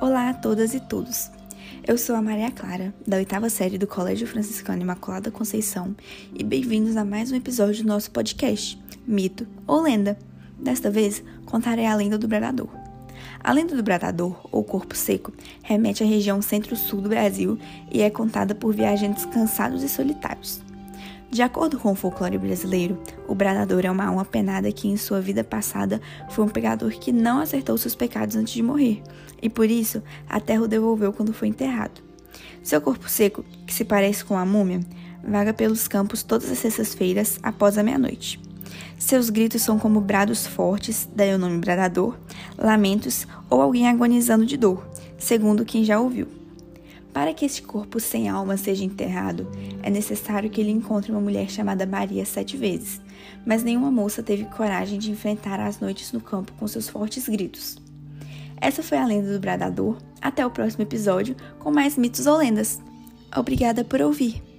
Olá a todas e todos. Eu sou a Maria Clara, da oitava série do Colégio Franciscano Imaculada Conceição, e bem-vindos a mais um episódio do nosso podcast, Mito ou Lenda. Desta vez, contarei a lenda do bradador. A lenda do bradador, ou corpo seco, remete à região centro-sul do Brasil e é contada por viajantes cansados e solitários. De acordo com o folclore brasileiro, o bradador é uma alma penada que em sua vida passada foi um pecador que não acertou seus pecados antes de morrer, e por isso a terra o devolveu quando foi enterrado. Seu corpo seco, que se parece com a múmia, vaga pelos campos todas as sextas-feiras após a meia-noite. Seus gritos são como brados fortes, daí o nome bradador, lamentos ou alguém agonizando de dor, segundo quem já ouviu. Para que este corpo sem alma seja enterrado, é necessário que ele encontre uma mulher chamada Maria sete vezes, mas nenhuma moça teve coragem de enfrentar as noites no campo com seus fortes gritos. Essa foi a lenda do bradador. Até o próximo episódio com mais mitos ou lendas. Obrigada por ouvir.